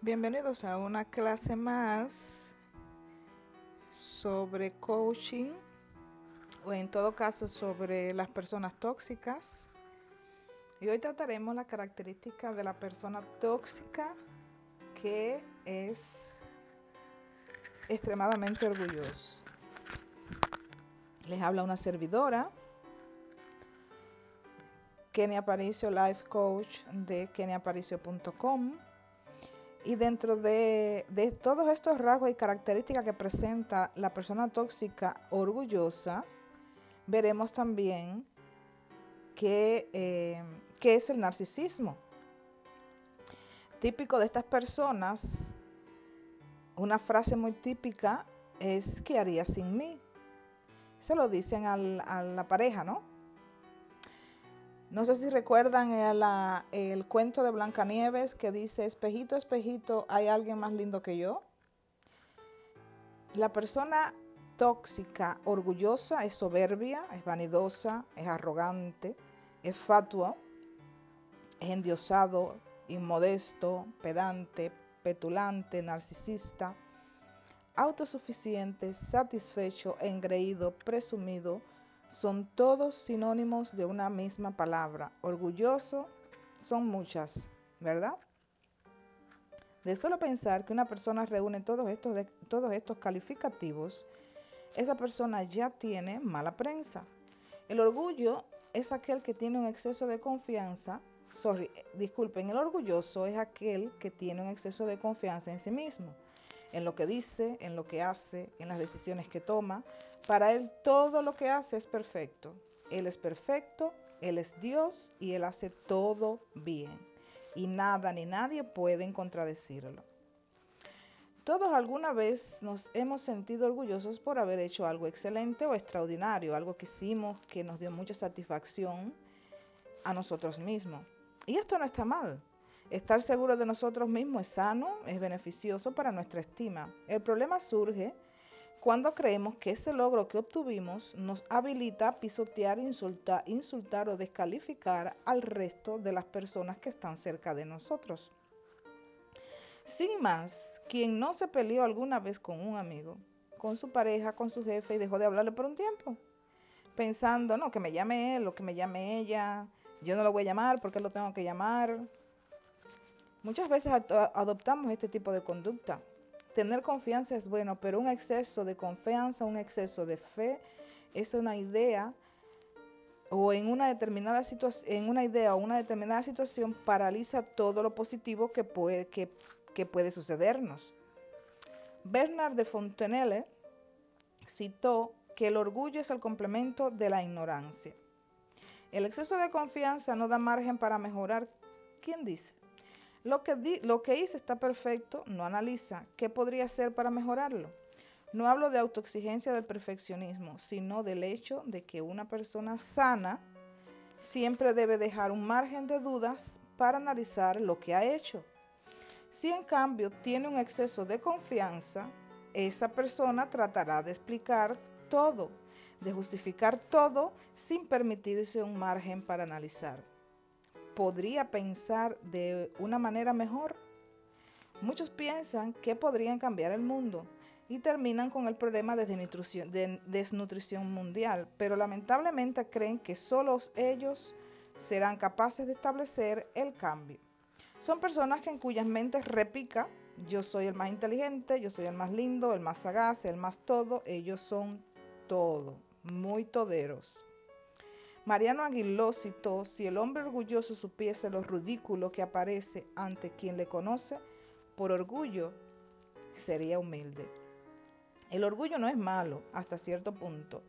Bienvenidos a una clase más sobre coaching o en todo caso sobre las personas tóxicas. Y hoy trataremos la característica de la persona tóxica que es extremadamente orgulloso. Les habla una servidora, Kenia Aparicio, Life Coach de keniaparicio.com. Y dentro de, de, todos estos rasgos y características que presenta la persona tóxica orgullosa, veremos también qué, eh, es el narcisismo. Típico de estas personas, una frase muy típica es ¿qué haría sin mí? Se lo dicen al, a la pareja, ¿no? No sé si recuerdan el, cuento de Blancanieves que dice, espejito, espejito, ¿hay alguien más lindo que yo? La persona tóxica, orgullosa, es soberbia, es vanidosa, es arrogante, es fatuo, es endiosado, inmodesto, pedante, petulante, narcisista, autosuficiente, satisfecho, engreído, presumido, son todos sinónimos de una misma palabra. Orgulloso son muchas, ¿verdad? De solo pensar que una persona reúne todos estos, todos estos calificativos, esa persona ya tiene mala prensa. El orgullo es aquel que tiene un exceso de confianza. Sorry, disculpen, el orgulloso es aquel que tiene un exceso de confianza en sí mismo, en lo que dice, en lo que hace, en las decisiones que toma, para Él todo lo que hace es perfecto. Él es perfecto, Él es Dios y Él hace todo bien. Y nada ni nadie pueden contradecirlo. Todos alguna vez nos hemos sentido orgullosos por haber hecho algo excelente o extraordinario, algo que hicimos que nos dio mucha satisfacción a nosotros mismos. Y esto no está mal. Estar seguro de nosotros mismos es sano, es beneficioso para nuestra estima. El problema surge cuando creemos que ese logro que obtuvimos nos habilita a pisotear, insultar, insultar o descalificar al resto de las personas que están cerca de nosotros. Sin más, quien no se peleó alguna vez con un amigo, con su pareja, con su jefe y dejó de hablarle por un tiempo, pensando, no, que me llame él o que me llame ella, yo no lo voy a llamar porque lo tengo que llamar. Muchas veces adoptamos este tipo de conducta tener confianza es bueno, pero un exceso de confianza, un exceso de fe, es una idea o en una determinada situación, en una idea o una determinada situación paraliza todo lo positivo que puede, que, que puede sucedernos. Bernard de Fontenelle citó que el orgullo es el complemento de la ignorancia. El exceso de confianza no da margen para mejorar. ¿Quién dice? Lo que, di, lo que hice está perfecto, no analiza qué podría hacer para mejorarlo. No hablo de autoexigencia del perfeccionismo, sino del hecho de que una persona sana siempre debe dejar un margen de dudas para analizar lo que ha hecho. Si en cambio tiene un exceso de confianza, esa persona tratará de explicar todo, de justificar todo sin permitirse un margen para analizar podría pensar de una manera mejor? Muchos piensan que podrían cambiar el mundo y terminan con el problema de desnutrición, de desnutrición mundial, pero lamentablemente creen que solos ellos serán capaces de establecer el cambio. Son personas que en cuyas mentes repica, yo soy el más inteligente, yo soy el más lindo, el más sagaz, el más todo, ellos son todo, muy toderos. Mariano Aguiló citó, si el hombre orgulloso supiese lo ridículo que aparece ante quien le conoce, por orgullo sería humilde. El orgullo no es malo hasta cierto punto.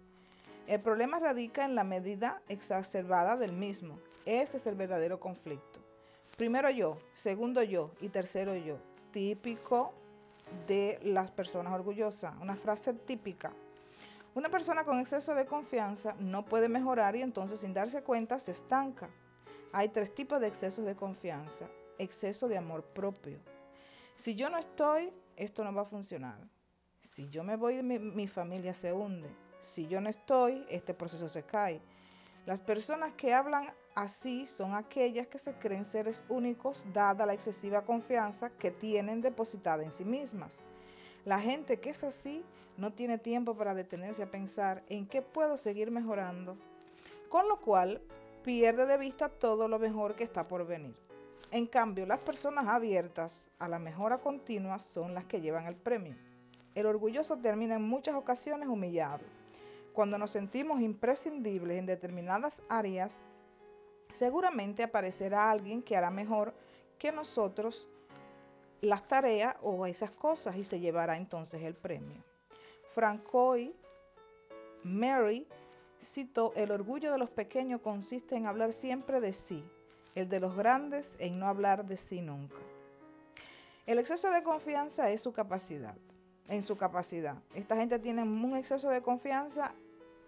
El problema radica en la medida exacerbada del mismo. Ese es el verdadero conflicto. Primero yo, segundo yo y tercero yo. Típico de las personas orgullosas. Una frase típica. Una persona con exceso de confianza no puede mejorar y entonces sin darse cuenta se estanca. Hay tres tipos de excesos de confianza. Exceso de amor propio. Si yo no estoy, esto no va a funcionar. Si yo me voy, mi, mi familia se hunde. Si yo no estoy, este proceso se cae. Las personas que hablan así son aquellas que se creen seres únicos dada la excesiva confianza que tienen depositada en sí mismas. La gente que es así no tiene tiempo para detenerse a pensar en qué puedo seguir mejorando, con lo cual pierde de vista todo lo mejor que está por venir. En cambio, las personas abiertas a la mejora continua son las que llevan el premio. El orgulloso termina en muchas ocasiones humillado. Cuando nos sentimos imprescindibles en determinadas áreas, seguramente aparecerá alguien que hará mejor que nosotros las tareas o esas cosas y se llevará entonces el premio. Francois Mary citó, el orgullo de los pequeños consiste en hablar siempre de sí, el de los grandes en no hablar de sí nunca. El exceso de confianza es su capacidad, en su capacidad. Esta gente tiene un exceso de confianza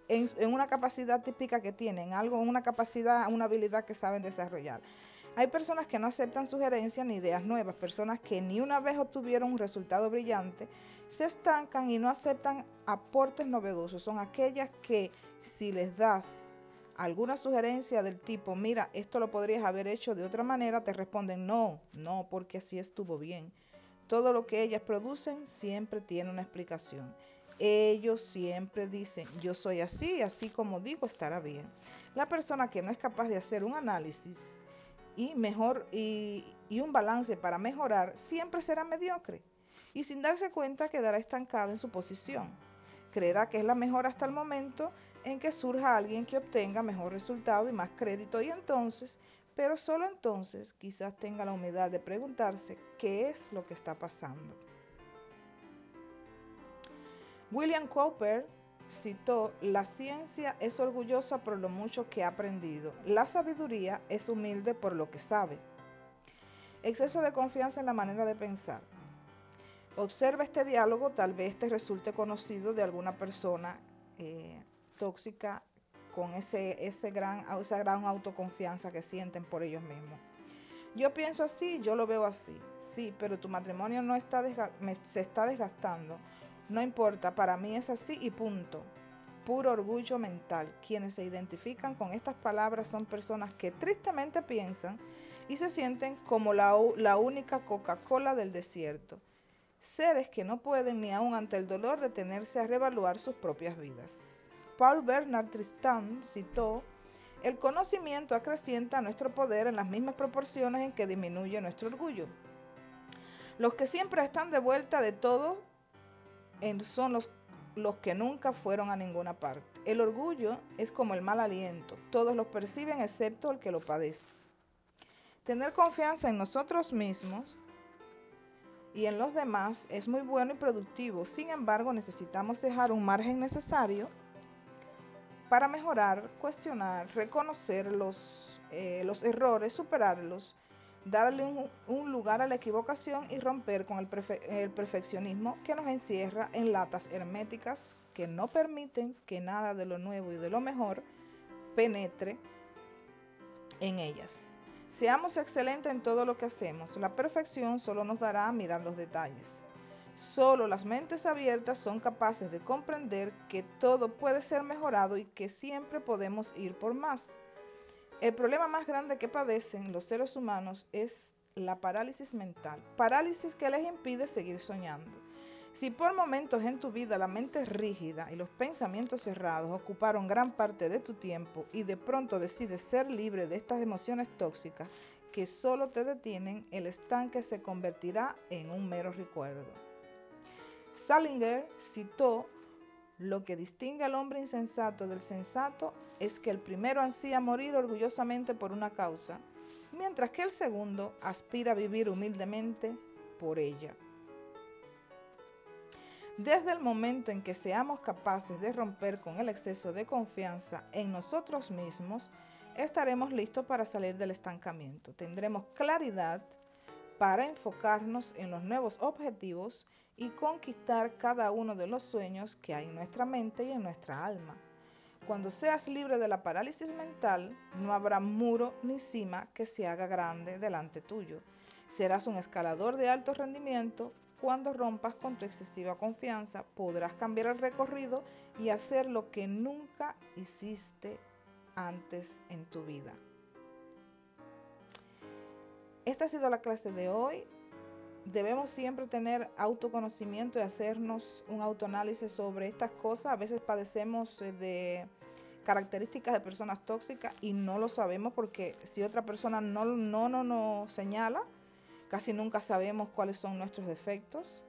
en, en una capacidad típica que tienen, algo, una capacidad, una habilidad que saben desarrollar. Hay personas que no aceptan sugerencias ni ideas nuevas, personas que ni una vez obtuvieron un resultado brillante, se estancan y no aceptan aportes novedosos. Son aquellas que si les das alguna sugerencia del tipo, mira, esto lo podrías haber hecho de otra manera, te responden, no, no, porque así estuvo bien. Todo lo que ellas producen siempre tiene una explicación. Ellos siempre dicen, yo soy así, así como digo, estará bien. La persona que no es capaz de hacer un análisis y, mejor, y, un balance para mejorar, siempre será mediocre. Y sin darse cuenta quedará estancado en su posición. Creerá que es la mejor hasta el momento en que surja alguien que obtenga mejor resultado y más crédito y entonces, pero solo entonces quizás tenga la humildad de preguntarse qué es lo que está pasando. William Cowper citó, la ciencia es orgullosa por lo mucho que ha aprendido, la sabiduría es humilde por lo que sabe. Exceso de confianza en la manera de pensar. Observa este diálogo, tal vez te resulte conocido de alguna persona eh, tóxica con ese, ese gran, esa gran autoconfianza que sienten por ellos mismos. Yo pienso así, yo lo veo así. Sí, pero tu matrimonio no está se está desgastando. No importa, para mí es así y punto. Puro orgullo mental. Quienes se identifican con estas palabras son personas que tristemente piensan y se sienten como la, la única Coca-Cola del desierto. Seres que no pueden ni aun ante el dolor detenerse a revaluar sus propias vidas. Paul Bernard Tristan citó, el conocimiento acrecienta nuestro poder en las mismas proporciones en que disminuye nuestro orgullo. Los que siempre están de vuelta de todo son los, los que nunca fueron a ninguna parte. El orgullo es como el mal aliento, todos lo perciben excepto el que lo padece. Tener confianza en nosotros mismos y en los demás es muy bueno y productivo, sin embargo necesitamos dejar un margen necesario para mejorar, cuestionar, reconocer los, eh, los errores, superarlos, darle un, un, lugar a la equivocación y romper con el, el perfeccionismo que nos encierra en latas herméticas que no permiten que nada de lo nuevo y de lo mejor penetre en ellas. Seamos excelentes en todo lo que hacemos. La perfección solo nos dará a mirar los detalles. Solo las mentes abiertas son capaces de comprender que todo puede ser mejorado y que siempre podemos ir por más. El problema más grande que padecen los seres humanos es la parálisis mental, parálisis que les impide seguir soñando. Si por momentos en tu vida la mente rígida y los pensamientos cerrados ocuparon gran parte de tu tiempo y de pronto decides ser libre de estas emociones tóxicas que solo te detienen, el estanque se convertirá en un mero recuerdo. Salinger citó, lo que distingue al hombre insensato del sensato es que el primero ansía morir orgullosamente por una causa, mientras que el segundo aspira a vivir humildemente por ella. Desde el momento en que seamos capaces de romper con el exceso de confianza en nosotros mismos, estaremos listos para salir del estancamiento. Tendremos claridad para enfocarnos en los nuevos objetivos y conquistar cada uno de los sueños que hay en nuestra mente y en nuestra alma. Cuando seas libre de la parálisis mental, no habrá muro ni cima que se haga grande delante tuyo. Serás un escalador de alto rendimiento. Cuando rompas con tu excesiva confianza, podrás cambiar el recorrido y hacer lo que nunca hiciste antes en tu vida. Esta ha sido la clase de hoy. Debemos siempre tener autoconocimiento y hacernos un autoanálisis sobre estas cosas. A veces padecemos eh, de características de personas tóxicas y no lo sabemos porque si otra persona no, no, no nos señala, casi nunca sabemos cuáles son nuestros defectos.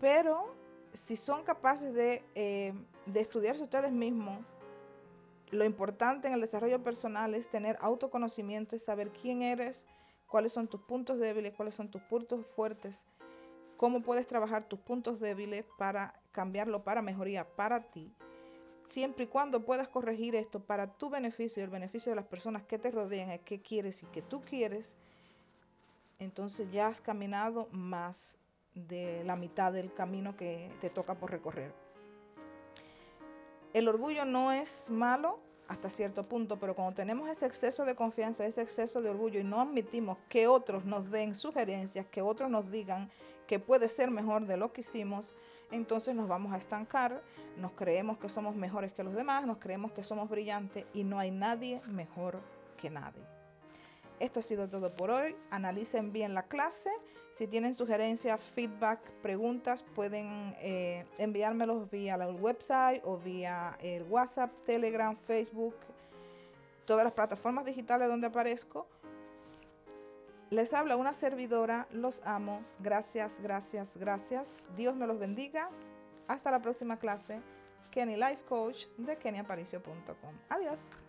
Pero si son capaces de, eh, de estudiarse ustedes mismos, lo importante en el desarrollo personal es tener autoconocimiento, y saber quién eres, cuáles son tus puntos débiles, cuáles son tus puntos fuertes, cómo puedes trabajar tus puntos débiles para cambiarlo para mejoría para ti. Siempre y cuando puedas corregir esto para tu beneficio y el beneficio de las personas que te rodean, el que quieres y que tú quieres, entonces ya has caminado más de la mitad del camino que te toca por recorrer. El orgullo no es malo hasta cierto punto, pero cuando tenemos ese exceso de confianza, ese exceso de orgullo y no admitimos que otros nos den sugerencias, que otros nos digan que puede ser mejor de lo que hicimos, entonces nos vamos a estancar, nos creemos que somos mejores que los demás, nos creemos que somos brillantes y no hay nadie mejor que nadie. Esto ha sido todo por hoy. Analicen bien la clase. Si tienen sugerencias, feedback, preguntas, pueden eh, enviármelos vía la website o vía el WhatsApp, Telegram, Facebook, todas las plataformas digitales donde aparezco. Les habla una servidora, los amo, gracias, gracias, gracias. Dios me los bendiga. Hasta la próxima clase. Kenny Life Coach de keniaparicio.com. Adiós.